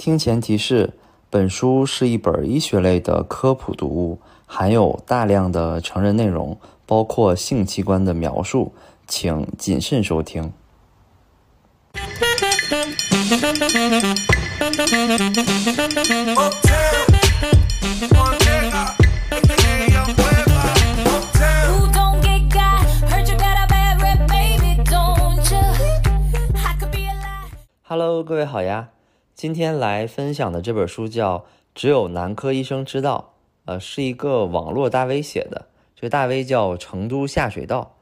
听前提示：本书是一本医学类的科普读物，含有大量的成人内容，包括性器官的描述，请谨慎收听。Hello，各位好呀。今天来分享的这本书叫《只有男科医生知道》，呃，是一个网络大 V 写的。这个大 V 叫成都下水道，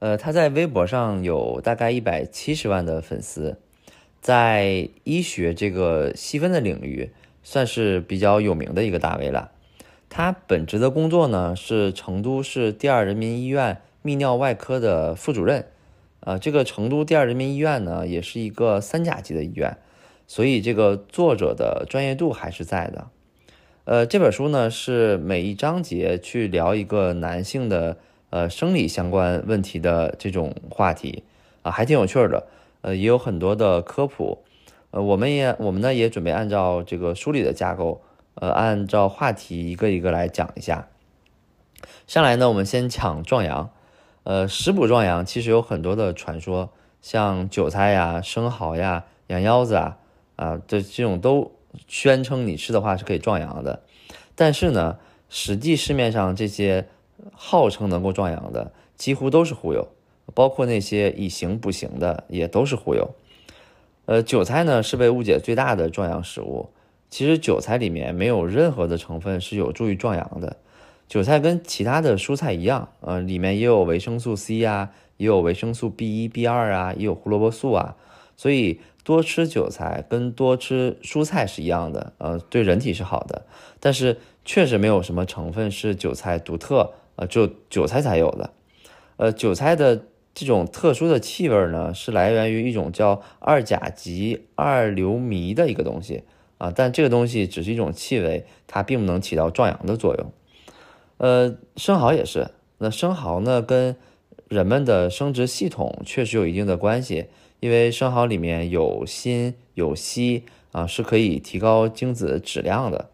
呃，他在微博上有大概一百七十万的粉丝，在医学这个细分的领域算是比较有名的一个大 V 了。他本职的工作呢是成都市第二人民医院泌尿外科的副主任，呃，这个成都第二人民医院呢也是一个三甲级的医院，所以这个作者的专业度还是在的。呃，这本书呢是每一章节去聊一个男性的呃生理相关问题的这种话题啊，还挺有趣的。呃，也有很多的科普。呃，我们也我们呢也准备按照这个书里的架构，呃，按照话题一个一个来讲一下。上来呢，我们先抢壮阳。呃，食补壮阳其实有很多的传说，像韭菜呀、生蚝呀、羊腰子啊，啊，这这种都宣称你吃的话是可以壮阳的。但是呢，实际市面上这些号称能够壮阳的，几乎都是忽悠，包括那些以形补形的，也都是忽悠。呃，韭菜呢是被误解最大的壮阳食物。其实韭菜里面没有任何的成分是有助于壮阳的。韭菜跟其他的蔬菜一样，呃，里面也有维生素 C 啊，也有维生素 B 一、B 二啊，也有胡萝卜素啊。所以多吃韭菜跟多吃蔬菜是一样的，呃，对人体是好的。但是确实没有什么成分是韭菜独特，呃，只有韭菜才有的。呃，韭菜的这种特殊的气味呢，是来源于一种叫二甲基二硫醚的一个东西啊，但这个东西只是一种气味，它并不能起到壮阳的作用。呃，生蚝也是，那生蚝呢，跟人们的生殖系统确实有一定的关系，因为生蚝里面有锌有硒啊，是可以提高精子质量的。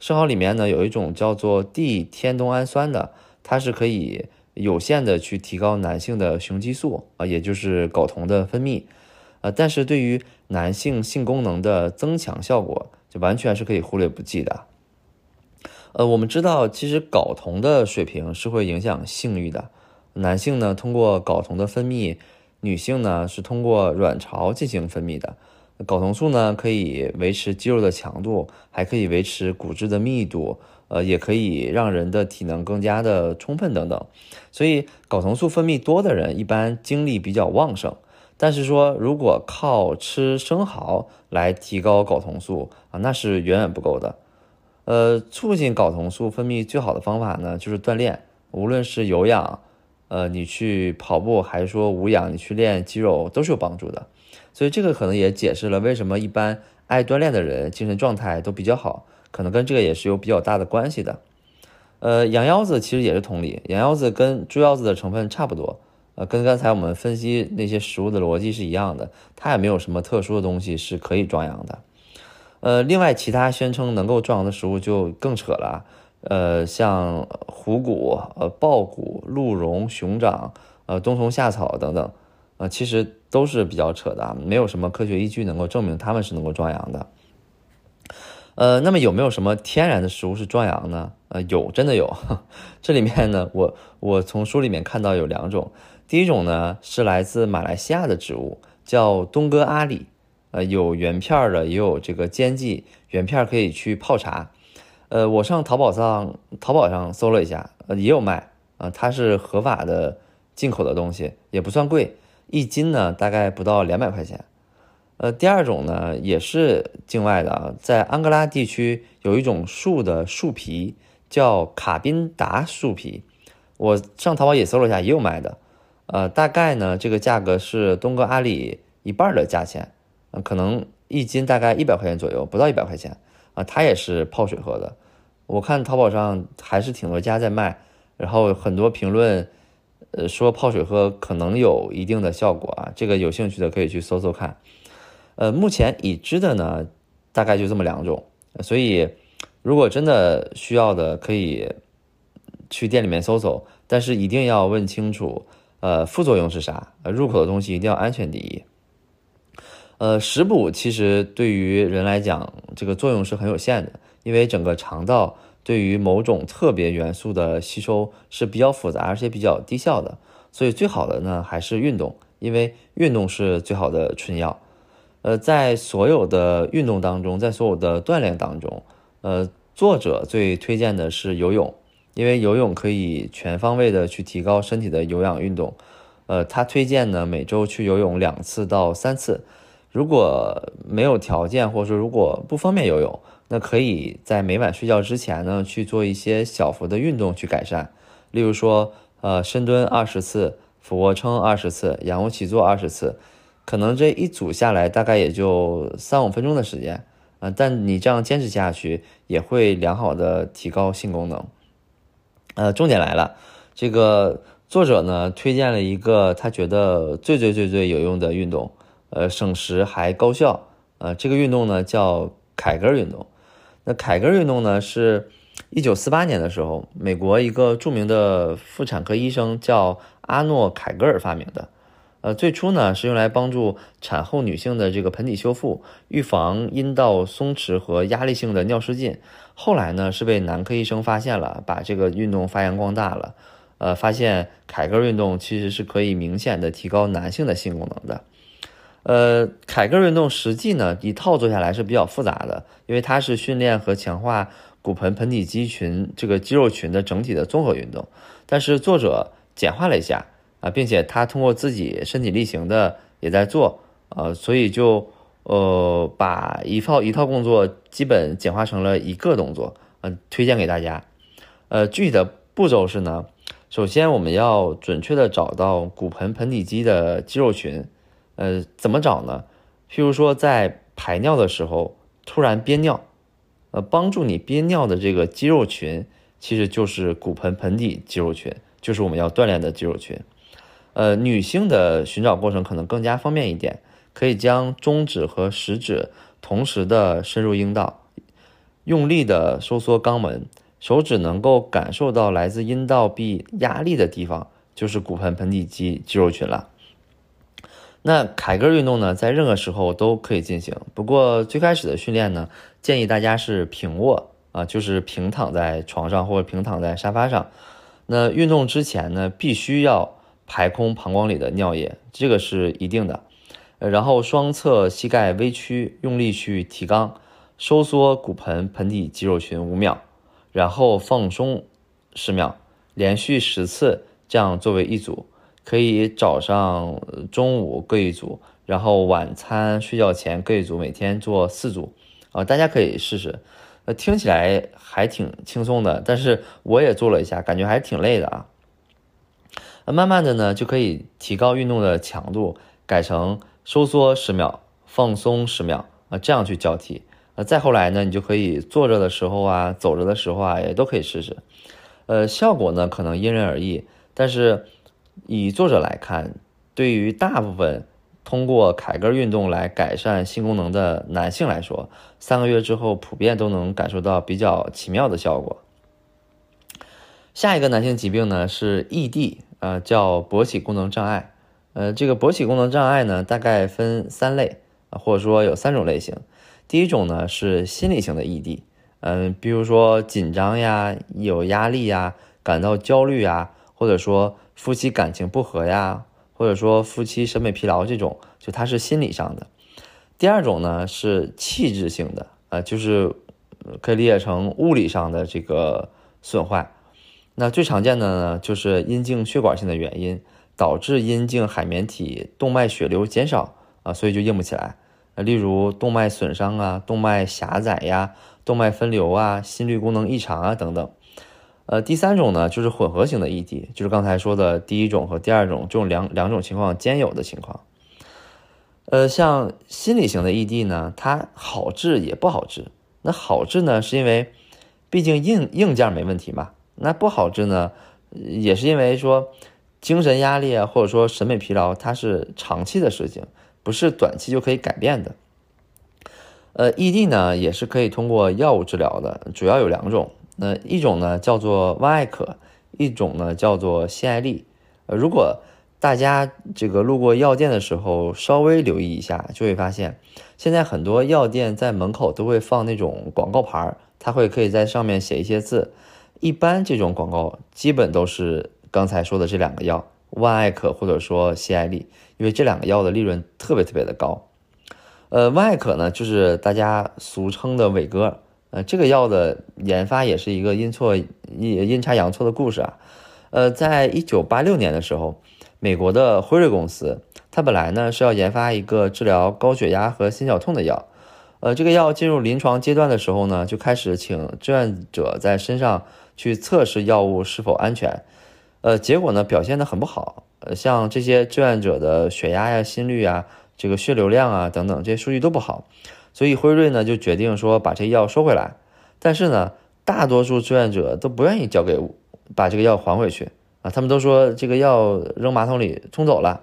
生蚝里面呢有一种叫做 D 天冬氨酸的，它是可以有限的去提高男性的雄激素啊，也就是睾酮的分泌，呃，但是对于男性性功能的增强效果，就完全是可以忽略不计的。呃，我们知道，其实睾酮的水平是会影响性欲的。男性呢，通过睾酮的分泌；女性呢，是通过卵巢进行分泌的。睾酮素呢，可以维持肌肉的强度，还可以维持骨质的密度，呃，也可以让人的体能更加的充分等等。所以，睾酮素分泌多的人，一般精力比较旺盛。但是说，如果靠吃生蚝来提高睾酮素啊，那是远远不够的。呃，促进睾酮素分泌最好的方法呢，就是锻炼。无论是有氧，呃，你去跑步，还是说无氧，你去练肌肉，都是有帮助的。所以这个可能也解释了为什么一般爱锻炼的人精神状态都比较好，可能跟这个也是有比较大的关系的。呃，羊腰子其实也是同理，羊腰子跟猪腰子的成分差不多，呃，跟刚才我们分析那些食物的逻辑是一样的，它也没有什么特殊的东西是可以壮阳的。呃，另外其他宣称能够壮阳的食物就更扯了，呃，像虎骨、呃豹骨、鹿茸、熊掌、呃冬虫夏草等等，呃，其实都是比较扯的，没有什么科学依据能够证明它们是能够壮阳的。呃，那么有没有什么天然的食物是壮阳呢？呃，有，真的有。这里面呢，我我从书里面看到有两种，第一种呢是来自马来西亚的植物，叫东哥阿里。呃，有原片的，也有这个煎剂，原片可以去泡茶。呃，我上淘宝上淘宝上搜了一下，呃，也有卖啊，它是合法的进口的东西，也不算贵，一斤呢大概不到两百块钱。呃，第二种呢也是境外的啊，在安哥拉地区有一种树的树皮叫卡宾达树皮，我上淘宝也搜了一下，也有卖的。呃，大概呢这个价格是东哥阿里一半的价钱。呃，可能一斤大概一百块钱左右，不到一百块钱啊。它也是泡水喝的。我看淘宝上还是挺多家在卖，然后很多评论，呃，说泡水喝可能有一定的效果啊。这个有兴趣的可以去搜搜看。呃，目前已知的呢，大概就这么两种。所以，如果真的需要的，可以去店里面搜搜，但是一定要问清楚，呃，副作用是啥？入口的东西一定要安全第一。呃，食补其实对于人来讲，这个作用是很有限的，因为整个肠道对于某种特别元素的吸收是比较复杂，而且比较低效的，所以最好的呢还是运动，因为运动是最好的春药。呃，在所有的运动当中，在所有的锻炼当中，呃，作者最推荐的是游泳，因为游泳可以全方位的去提高身体的有氧运动。呃，他推荐呢每周去游泳两次到三次。如果没有条件，或者说如果不方便游泳，那可以在每晚睡觉之前呢去做一些小幅的运动去改善，例如说，呃，深蹲二十次，俯卧撑二十次，仰卧起坐二十次，可能这一组下来大概也就三五分钟的时间，啊，但你这样坚持下去也会良好的提高性功能。呃，重点来了，这个作者呢推荐了一个他觉得最最最最有用的运动。呃，省时还高效。呃，这个运动呢叫凯格尔运动。那凯格尔运动呢，是一九四八年的时候，美国一个著名的妇产科医生叫阿诺凯格尔发明的。呃，最初呢是用来帮助产后女性的这个盆底修复，预防阴道松弛和压力性的尿失禁。后来呢是被男科医生发现了，把这个运动发扬光大了。呃，发现凯格尔运动其实是可以明显的提高男性的性功能的。呃，凯格尔运动实际呢，一套做下来是比较复杂的，因为它是训练和强化骨盆盆底肌群这个肌肉群的整体的综合运动。但是作者简化了一下啊，并且他通过自己身体力行的也在做，呃，所以就呃把一套一套工作基本简化成了一个动作，嗯，推荐给大家。呃，具体的步骤是呢，首先我们要准确的找到骨盆盆底肌的肌肉群。呃，怎么找呢？譬如说，在排尿的时候突然憋尿，呃，帮助你憋尿的这个肌肉群，其实就是骨盆盆底肌肉群，就是我们要锻炼的肌肉群。呃，女性的寻找过程可能更加方便一点，可以将中指和食指同时的伸入阴道，用力的收缩肛门，手指能够感受到来自阴道壁压力的地方，就是骨盆盆底肌肌肉群了。那凯格尔运动呢，在任何时候都可以进行。不过最开始的训练呢，建议大家是平卧啊，就是平躺在床上或者平躺在沙发上。那运动之前呢，必须要排空膀胱里的尿液，这个是一定的。然后双侧膝盖微屈，用力去提肛，收缩骨盆盆底肌肉群五秒，然后放松十秒，连续十次，这样作为一组。可以早上、中午各一组，然后晚餐、睡觉前各一组，每天做四组，啊，大家可以试试。呃，听起来还挺轻松的，但是我也做了一下，感觉还挺累的啊。那慢慢的呢，就可以提高运动的强度，改成收缩十秒，放松十秒，啊，这样去交替。呃，再后来呢，你就可以坐着的时候啊，走着的时候啊，也都可以试试。呃，效果呢，可能因人而异，但是。以作者来看，对于大部分通过凯格尔运动来改善性功能的男性来说，三个月之后普遍都能感受到比较奇妙的效果。下一个男性疾病呢是 ED，呃，叫勃起功能障碍。呃，这个勃起功能障碍呢大概分三类，或者说有三种类型。第一种呢是心理型的 ED，嗯，比如说紧张呀、有压力呀、感到焦虑呀，或者说。夫妻感情不和呀，或者说夫妻审美疲劳这种，就它是心理上的。第二种呢是器质性的，呃，就是可以理解成物理上的这个损坏。那最常见的呢就是阴茎血管性的原因，导致阴茎海绵体动脉血流减少啊，所以就硬不起来。例如动脉损伤啊、动脉狭窄呀、动脉分流啊、心率功能异常啊等等。呃，第三种呢，就是混合型的 ED，就是刚才说的第一种和第二种这种两两种情况兼有的情况。呃，像心理型的 ED 呢，它好治也不好治。那好治呢，是因为毕竟硬硬件没问题嘛。那不好治呢，也是因为说精神压力啊，或者说审美疲劳，它是长期的事情，不是短期就可以改变的。呃，ED 呢也是可以通过药物治疗的，主要有两种。那一种呢叫做万艾可，一种呢叫做西艾利。呃，如果大家这个路过药店的时候稍微留意一下，就会发现，现在很多药店在门口都会放那种广告牌儿，它会可以在上面写一些字。一般这种广告基本都是刚才说的这两个药，万艾可或者说西艾利，因为这两个药的利润特别特别的高。呃，万艾可呢就是大家俗称的伟哥。呃，这个药的研发也是一个阴错阴阴差阳错的故事啊。呃，在一九八六年的时候，美国的辉瑞公司，它本来呢是要研发一个治疗高血压和心绞痛的药。呃，这个药进入临床阶段的时候呢，就开始请志愿者在身上去测试药物是否安全。呃，结果呢表现的很不好。呃，像这些志愿者的血压呀、心率啊、这个血流量啊等等这些数据都不好。所以辉瑞呢就决定说把这药收回来，但是呢，大多数志愿者都不愿意交给把这个药还回去啊，他们都说这个药扔马桶里冲走了。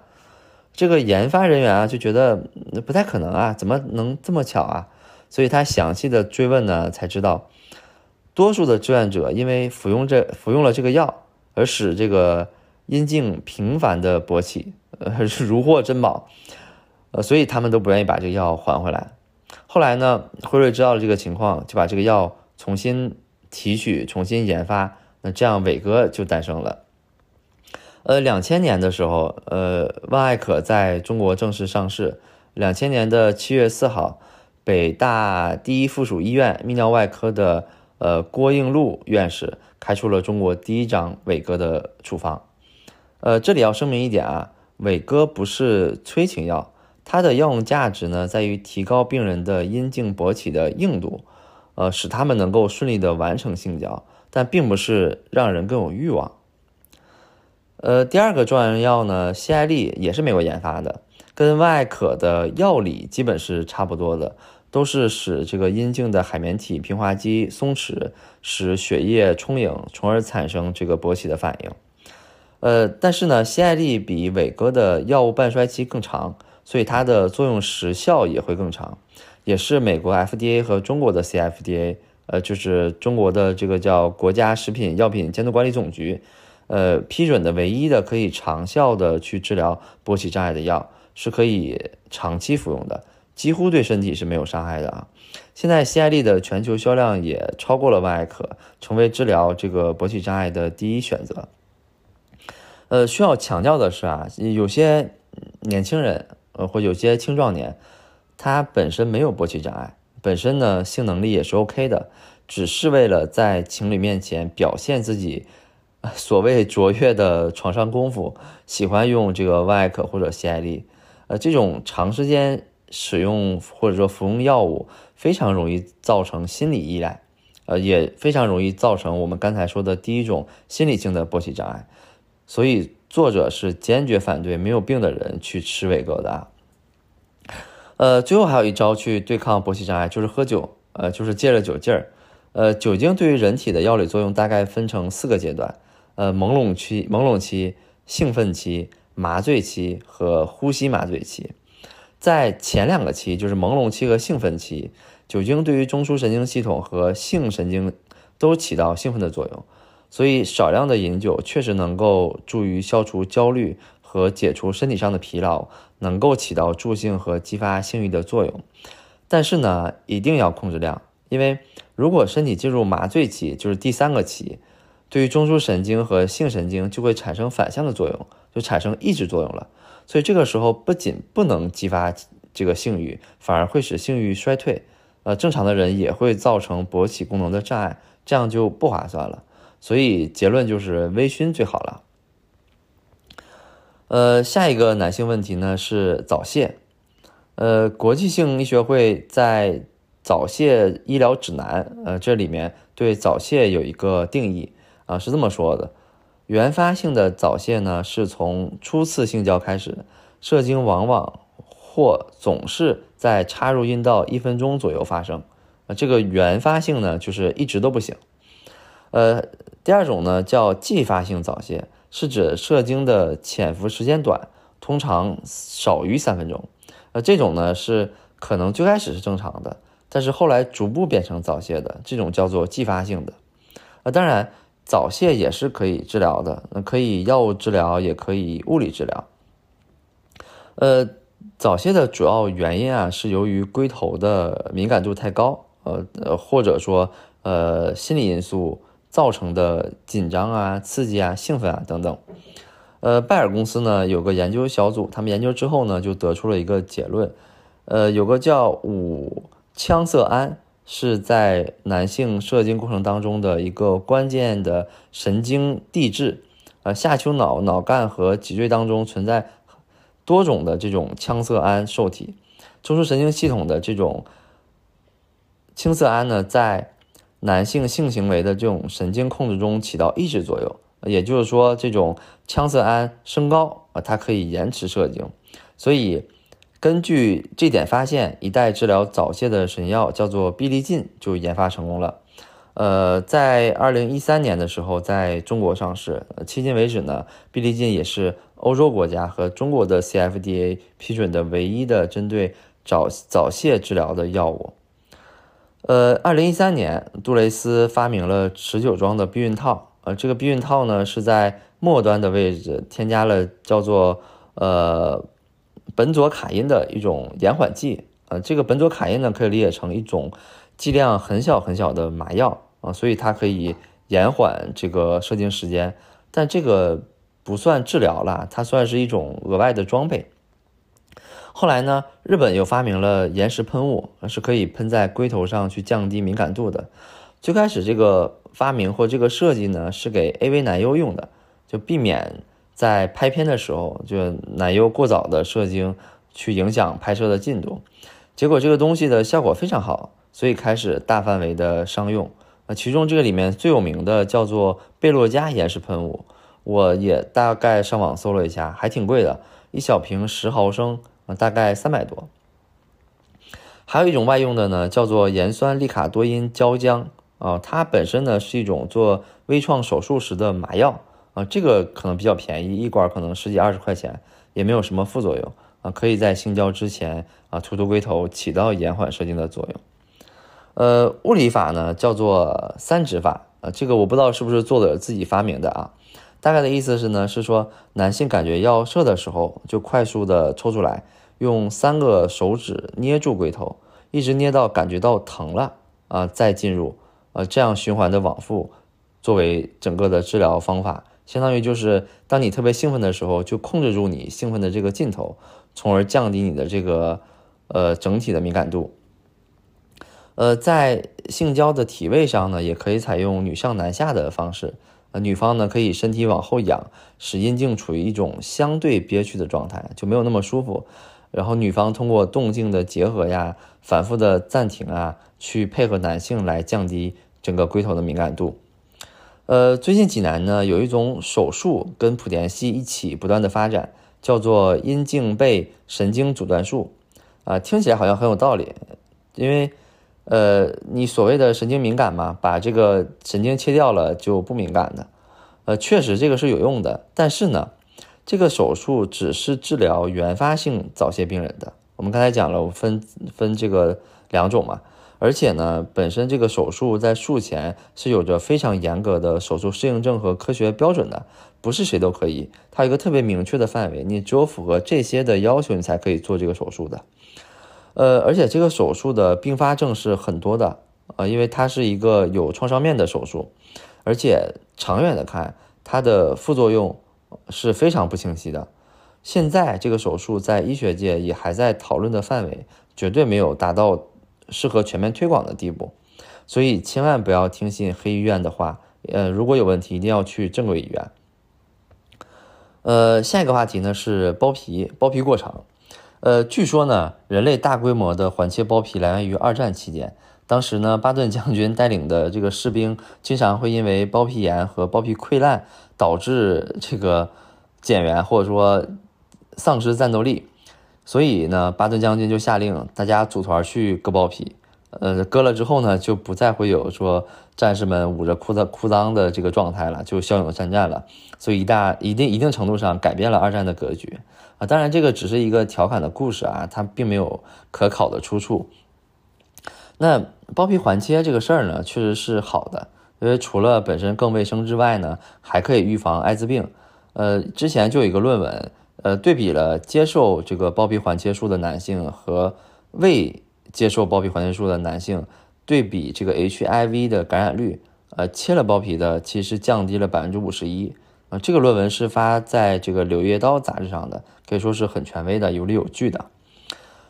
这个研发人员啊就觉得不太可能啊，怎么能这么巧啊？所以他详细的追问呢，才知道，多数的志愿者因为服用这服用了这个药，而使这个阴茎频繁的勃起，呃，是 如获珍宝，呃，所以他们都不愿意把这个药还回来。后来呢，辉瑞知道了这个情况，就把这个药重新提取、重新研发。那这样伟哥就诞生了。呃，两千年的时候，呃，万艾可在中国正式上市。两千年的七月四号，北大第一附属医院泌尿外科的呃郭应禄院士开出了中国第一张伟哥的处方。呃，这里要声明一点啊，伟哥不是催情药。它的药用价值呢，在于提高病人的阴茎勃起的硬度，呃，使他们能够顺利的完成性交，但并不是让人更有欲望。呃，第二个壮阳药呢，西艾利也是美国研发的，跟万艾可的药理基本是差不多的，都是使这个阴茎的海绵体平滑肌松弛，使血液充盈，从而产生这个勃起的反应。呃，但是呢，西艾利比伟哥的药物半衰期更长。所以它的作用时效也会更长，也是美国 FDA 和中国的 CFDA，呃，就是中国的这个叫国家食品药品监督管理总局，呃，批准的唯一的可以长效的去治疗勃起障碍的药，是可以长期服用的，几乎对身体是没有伤害的啊。现在西艾利的全球销量也超过了万艾可，成为治疗这个勃起障碍的第一选择。呃，需要强调的是啊，有些年轻人。呃，或有些青壮年，他本身没有勃起障碍，本身呢性能力也是 OK 的，只是为了在情侣面前表现自己所谓卓越的床上功夫，喜欢用这个万艾可或者西艾利。呃，这种长时间使用或者说服用药物，非常容易造成心理依赖，呃，也非常容易造成我们刚才说的第一种心理性的勃起障碍，所以。作者是坚决反对没有病的人去吃伟哥的。呃，最后还有一招去对抗勃起障碍，就是喝酒，呃，就是借着酒劲儿。呃，酒精对于人体的药理作用大概分成四个阶段，呃，朦胧期、朦胧期、兴奋期、麻醉期和呼吸麻醉期。在前两个期，就是朦胧期和兴奋期，酒精对于中枢神经系统和性神经都起到兴奋的作用。所以少量的饮酒确实能够助于消除焦虑和解除身体上的疲劳，能够起到助兴和激发性欲的作用。但是呢，一定要控制量，因为如果身体进入麻醉期，就是第三个期，对于中枢神经和性神经就会产生反向的作用，就产生抑制作用了。所以这个时候不仅不能激发这个性欲，反而会使性欲衰退。呃，正常的人也会造成勃起功能的障碍，这样就不划算了。所以结论就是微醺最好了。呃，下一个男性问题呢是早泄。呃，国际性医学会在早泄医疗指南，呃，这里面对早泄有一个定义啊，是这么说的：原发性的早泄呢，是从初次性交开始，射精往往或总是在插入阴道一分钟左右发生。啊，这个原发性呢，就是一直都不行。呃，第二种呢叫继发性早泄，是指射精的潜伏时间短，通常少于三分钟。呃，这种呢是可能最开始是正常的，但是后来逐步变成早泄的，这种叫做继发性的。啊，当然早泄也是可以治疗的，那可以药物治疗，也可以物理治疗。呃，早泄的主要原因啊，是由于龟头的敏感度太高，呃呃，或者说呃心理因素造成的紧张啊、刺激啊、兴奋啊等等。呃，拜耳公司呢有个研究小组，他们研究之后呢，就得出了一个结论，呃，有个叫五羟色胺是在男性射精过程当中的一个关键的神经递质，呃，下丘脑、脑干和脊椎当中存在。多种的这种羟色胺受体，中枢神经系统的这种羟色胺呢，在男性性行为的这种神经控制中起到抑制作用。也就是说，这种羟色胺升高啊，它可以延迟射精。所以，根据这点发现，一代治疗早泄的神药叫做必利劲就研发成功了。呃，在二零一三年的时候，在中国上市。迄今为止呢，必利劲也是。欧洲国家和中国的 CFDA 批准的唯一的针对早早泄治疗的药物。呃，二零一三年，杜蕾斯发明了持久装的避孕套。呃，这个避孕套呢是在末端的位置添加了叫做呃苯佐卡因的一种延缓剂。呃，这个苯佐卡因呢可以理解成一种剂量很小很小的麻药啊，所以它可以延缓这个射精时间。但这个。不算治疗了，它算是一种额外的装备。后来呢，日本又发明了延时喷雾，是可以喷在龟头上去降低敏感度的。最开始这个发明或这个设计呢，是给 AV 男优用的，就避免在拍片的时候就男优过早的射精去影响拍摄的进度。结果这个东西的效果非常好，所以开始大范围的商用。那其中这个里面最有名的叫做贝洛嘉延时喷雾。我也大概上网搜了一下，还挺贵的，一小瓶十毫升啊，大概三百多。还有一种外用的呢，叫做盐酸利卡多因胶浆啊，它本身呢是一种做微创手术时的麻药啊，这个可能比较便宜，一管可能十几二十块钱，也没有什么副作用啊，可以在性交之前啊涂涂龟头，起到延缓射精的作用。呃，物理法呢叫做三指法啊，这个我不知道是不是作者自己发明的啊。大概的意思是呢，是说男性感觉要射的时候，就快速的抽出来，用三个手指捏住龟头，一直捏到感觉到疼了啊，再进入，呃，这样循环的往复，作为整个的治疗方法，相当于就是当你特别兴奋的时候，就控制住你兴奋的这个劲头，从而降低你的这个呃整体的敏感度。呃，在性交的体位上呢，也可以采用女上男下的方式。女方呢可以身体往后仰，使阴茎处于一种相对憋屈的状态，就没有那么舒服。然后女方通过动静的结合呀，反复的暂停啊，去配合男性来降低整个龟头的敏感度。呃，最近济南呢有一种手术跟莆田系一起不断的发展，叫做阴茎背神经阻断术。啊，听起来好像很有道理，因为。呃，你所谓的神经敏感嘛，把这个神经切掉了就不敏感的。呃，确实这个是有用的，但是呢，这个手术只是治疗原发性早泄病人的。我们刚才讲了，我分分这个两种嘛，而且呢，本身这个手术在术前是有着非常严格的手术适应症和科学标准的，不是谁都可以，它有一个特别明确的范围，你只有符合这些的要求，你才可以做这个手术的。呃，而且这个手术的并发症是很多的啊，因为它是一个有创伤面的手术，而且长远的看，它的副作用是非常不清晰的。现在这个手术在医学界也还在讨论的范围，绝对没有达到适合全面推广的地步，所以千万不要听信黑医院的话。呃，如果有问题，一定要去正规医院。呃，下一个话题呢是包皮，包皮过长。呃，据说呢，人类大规模的缓切包皮来源于二战期间。当时呢，巴顿将军带领的这个士兵经常会因为包皮炎和包皮溃烂导致这个减员或者说丧失战斗力，所以呢，巴顿将军就下令大家组团去割包皮。呃，割了之后呢，就不再会有说战士们捂着裤子裤裆的这个状态了，就骁勇善战了。所以一大一定一定程度上改变了二战的格局啊。当然，这个只是一个调侃的故事啊，它并没有可考的出处。那包皮环切这个事儿呢，确实是好的，因为除了本身更卫生之外呢，还可以预防艾滋病。呃，之前就有一个论文，呃，对比了接受这个包皮环切术的男性和未接受包皮环切术的男性，对比这个 HIV 的感染率，呃，切了包皮的其实降低了百分之五十一。啊，这个论文是发在这个《柳叶刀》杂志上的，可以说是很权威的、有理有据的。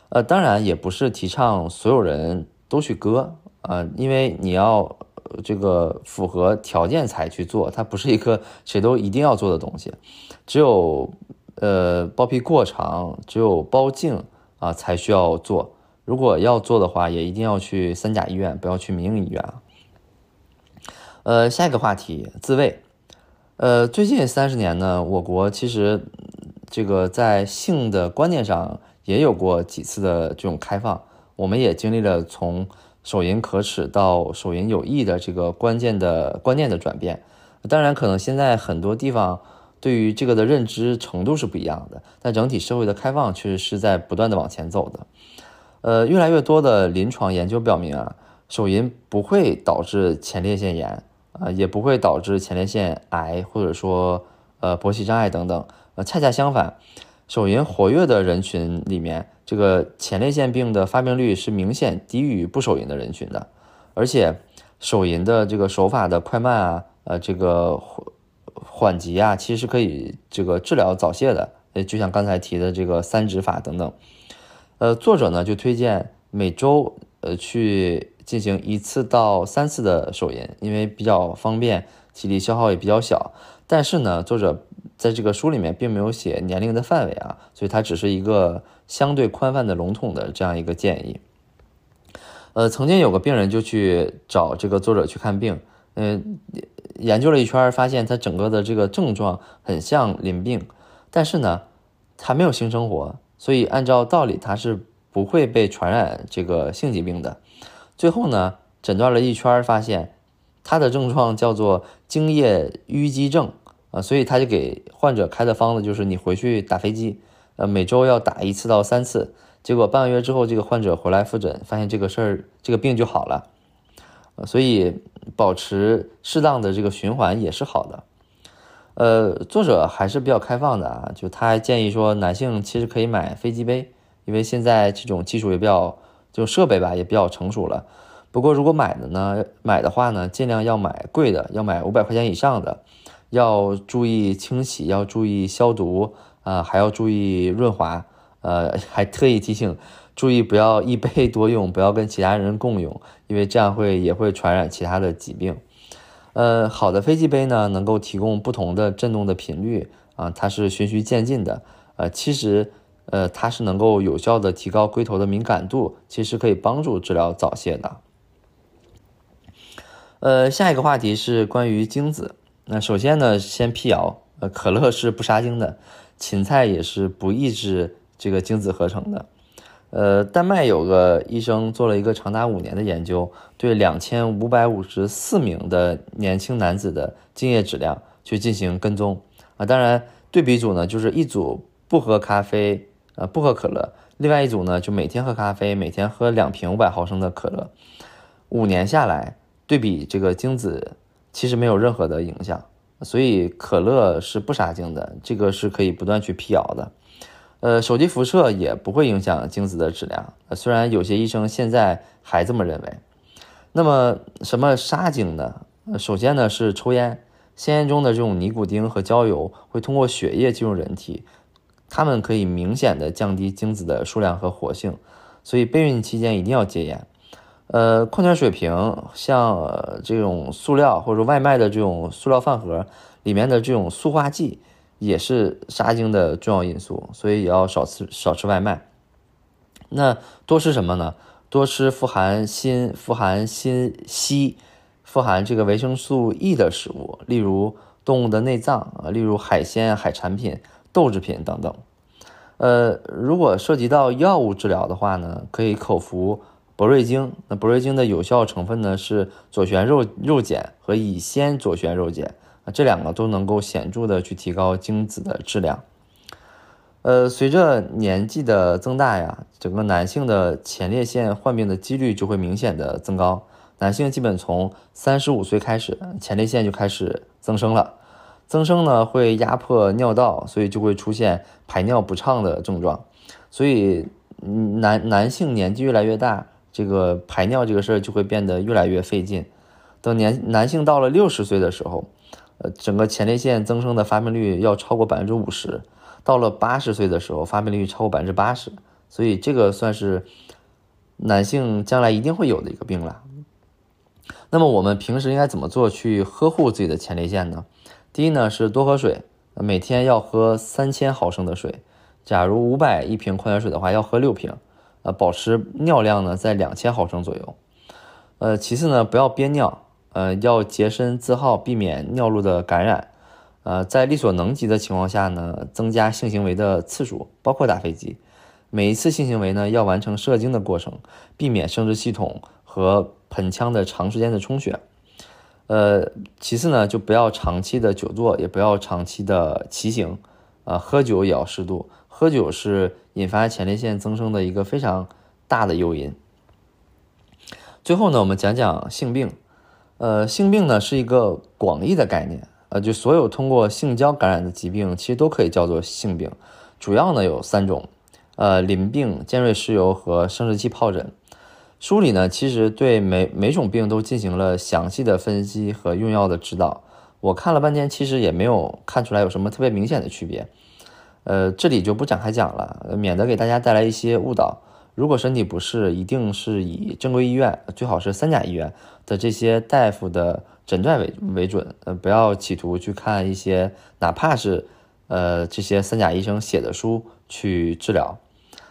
呃，当然也不是提倡所有人都去割啊，因为你要这个符合条件才去做，它不是一个谁都一定要做的东西。只有呃包皮过长，只有包茎啊才需要做。如果要做的话，也一定要去三甲医院，不要去民营医院啊。呃，下一个话题，自慰。呃，最近三十年呢，我国其实这个在性的观念上也有过几次的这种开放，我们也经历了从手淫可耻到手淫有益的这个关键的观念的转变。当然，可能现在很多地方对于这个的认知程度是不一样的，但整体社会的开放确实是在不断的往前走的。呃，越来越多的临床研究表明啊，手淫不会导致前列腺炎。啊，也不会导致前列腺癌，或者说呃勃起障碍等等。呃，恰恰相反，手淫活跃的人群里面，这个前列腺病的发病率是明显低于不手淫的人群的。而且，手淫的这个手法的快慢啊，呃，这个缓急啊，其实是可以这个治疗早泄的。呃，就像刚才提的这个三指法等等。呃，作者呢就推荐每周呃去。进行一次到三次的手淫，因为比较方便，体力消耗也比较小。但是呢，作者在这个书里面并没有写年龄的范围啊，所以它只是一个相对宽泛的笼统的这样一个建议。呃，曾经有个病人就去找这个作者去看病，嗯，研究了一圈，发现他整个的这个症状很像淋病，但是呢，他没有性生活，所以按照道理他是不会被传染这个性疾病的。最后呢，诊断了一圈，发现他的症状叫做精液淤积症啊，所以他就给患者开的方子就是你回去打飞机，呃，每周要打一次到三次。结果半个月之后，这个患者回来复诊，发现这个事儿，这个病就好了。所以保持适当的这个循环也是好的。呃，作者还是比较开放的啊，就他还建议说，男性其实可以买飞机杯，因为现在这种技术也比较。就设备吧也比较成熟了，不过如果买的呢，买的话呢，尽量要买贵的，要买五百块钱以上的，要注意清洗，要注意消毒啊，还要注意润滑，呃，还特意提醒，注意不要一杯多用，不要跟其他人共用，因为这样会也会传染其他的疾病。呃，好的飞机杯呢，能够提供不同的振动的频率啊，它是循序渐进的，呃，其实。呃，它是能够有效的提高龟头的敏感度，其实可以帮助治疗早泄的。呃，下一个话题是关于精子。那首先呢，先辟谣，呃，可乐是不杀精的，芹菜也是不抑制这个精子合成的。呃，丹麦有个医生做了一个长达五年的研究，对两千五百五十四名的年轻男子的精液质量去进行跟踪啊。当然，对比组呢，就是一组不喝咖啡。呃，不喝可乐。另外一组呢，就每天喝咖啡，每天喝两瓶五百毫升的可乐。五年下来，对比这个精子，其实没有任何的影响。所以可乐是不杀精的，这个是可以不断去辟谣的。呃，手机辐射也不会影响精子的质量。虽然有些医生现在还这么认为。那么什么杀精呢？首先呢是抽烟，香烟中的这种尼古丁和焦油会通过血液进入人体。它们可以明显的降低精子的数量和活性，所以备孕期间一定要戒烟。呃，矿泉水瓶像这种塑料或者说外卖的这种塑料饭盒里面的这种塑化剂也是杀精的重要因素，所以也要少吃少吃外卖。那多吃什么呢？多吃富含锌、富含锌硒、富含这个维生素 E 的食物，例如动物的内脏啊，例如海鲜、海产品。豆制品等等，呃，如果涉及到药物治疗的话呢，可以口服博瑞精。那博瑞精的有效成分呢是左旋肉肉碱和乙酰左旋肉碱啊，这两个都能够显著的去提高精子的质量。呃，随着年纪的增大呀，整个男性的前列腺患病的几率就会明显的增高。男性基本从三十五岁开始，前列腺就开始增生了。增生呢会压迫尿道，所以就会出现排尿不畅的症状。所以，男男性年纪越来越大，这个排尿这个事儿就会变得越来越费劲。等年男性到了六十岁的时候，呃，整个前列腺增生的发病率要超过百分之五十。到了八十岁的时候，发病率超过百分之八十。所以这个算是男性将来一定会有的一个病了。那么我们平时应该怎么做去呵护自己的前列腺呢？第一呢是多喝水，每天要喝三千毫升的水。假如五百一瓶矿泉水的话，要喝六瓶。呃，保持尿量呢在两千毫升左右。呃，其次呢不要憋尿，呃，要洁身自好，避免尿路的感染。呃，在力所能及的情况下呢，增加性行为的次数，包括打飞机。每一次性行为呢要完成射精的过程，避免生殖系统和盆腔的长时间的充血。呃，其次呢，就不要长期的久坐，也不要长期的骑行，啊，喝酒也要适度。喝酒是引发前列腺增生的一个非常大的诱因。最后呢，我们讲讲性病。呃，性病呢是一个广义的概念，呃，就所有通过性交感染的疾病，其实都可以叫做性病。主要呢有三种，呃，淋病、尖锐湿疣和生殖器疱疹。书里呢，其实对每每种病都进行了详细的分析和用药的指导。我看了半天，其实也没有看出来有什么特别明显的区别。呃，这里就不展开讲了，免得给大家带来一些误导。如果身体不适，一定是以正规医院，最好是三甲医院的这些大夫的诊断为为准。呃，不要企图去看一些哪怕是呃这些三甲医生写的书去治疗。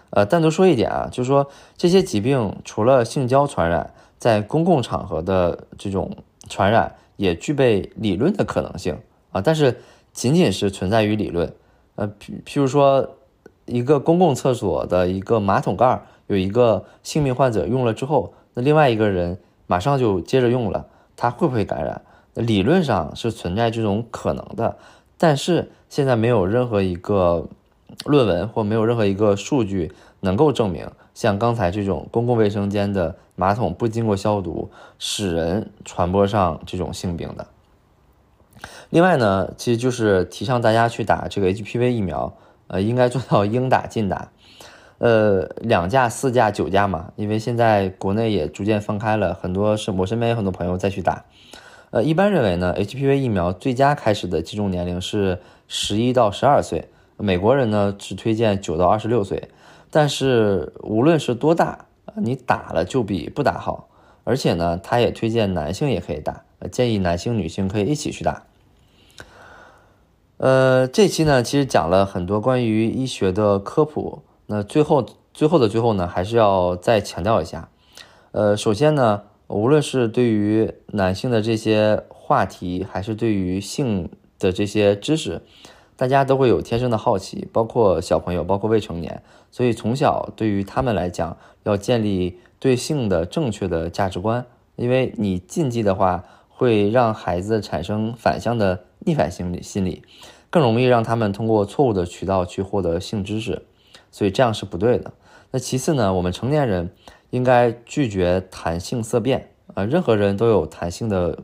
呃，单独说一点啊，就是说这些疾病除了性交传染，在公共场合的这种传染也具备理论的可能性啊，但是仅仅是存在于理论。呃，譬譬如说，一个公共厕所的一个马桶盖有一个性病患者用了之后，那另外一个人马上就接着用了，他会不会感染？理论上是存在这种可能的，但是现在没有任何一个。论文或没有任何一个数据能够证明，像刚才这种公共卫生间的马桶不经过消毒，使人传播上这种性病的。另外呢，其实就是提倡大家去打这个 HPV 疫苗，呃，应该做到应打尽打，呃，两价、四价、九价嘛，因为现在国内也逐渐放开了，很多是我身边有很多朋友再去打。呃，一般认为呢，HPV 疫苗最佳开始的接种年龄是十一到十二岁。美国人呢只推荐九到二十六岁，但是无论是多大，你打了就比不打好。而且呢，他也推荐男性也可以打，建议男性、女性可以一起去打。呃，这期呢其实讲了很多关于医学的科普。那最后最后的最后呢，还是要再强调一下。呃，首先呢，无论是对于男性的这些话题，还是对于性的这些知识。大家都会有天生的好奇，包括小朋友，包括未成年，所以从小对于他们来讲，要建立对性的正确的价值观，因为你禁忌的话，会让孩子产生反向的逆反心理，心理更容易让他们通过错误的渠道去获得性知识，所以这样是不对的。那其次呢，我们成年人应该拒绝谈性色变啊，任何人都有谈性的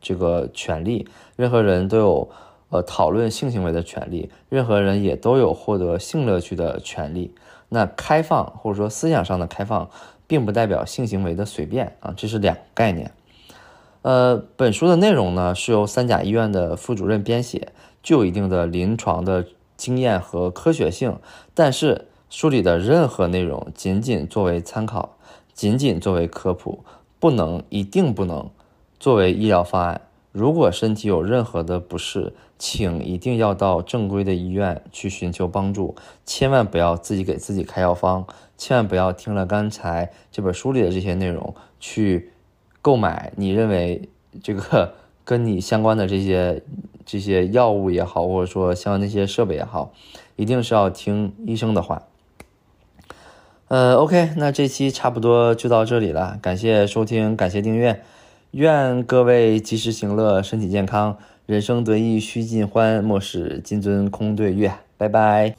这个权利，任何人都有。呃，讨论性行为的权利，任何人也都有获得性乐趣的权利。那开放或者说思想上的开放，并不代表性行为的随便啊，这是两个概念。呃，本书的内容呢是由三甲医院的副主任编写，具有一定的临床的经验和科学性。但是书里的任何内容仅仅作为参考，仅仅作为科普，不能一定不能作为医疗方案。如果身体有任何的不适，请一定要到正规的医院去寻求帮助，千万不要自己给自己开药方，千万不要听了刚才这本书里的这些内容去购买你认为这个 跟你相关的这些这些药物也好，或者说像那些设备也好，一定是要听医生的话。呃，OK，那这期差不多就到这里了，感谢收听，感谢订阅。愿各位及时行乐，身体健康，人生得意须尽欢，莫使金樽空对月。拜拜。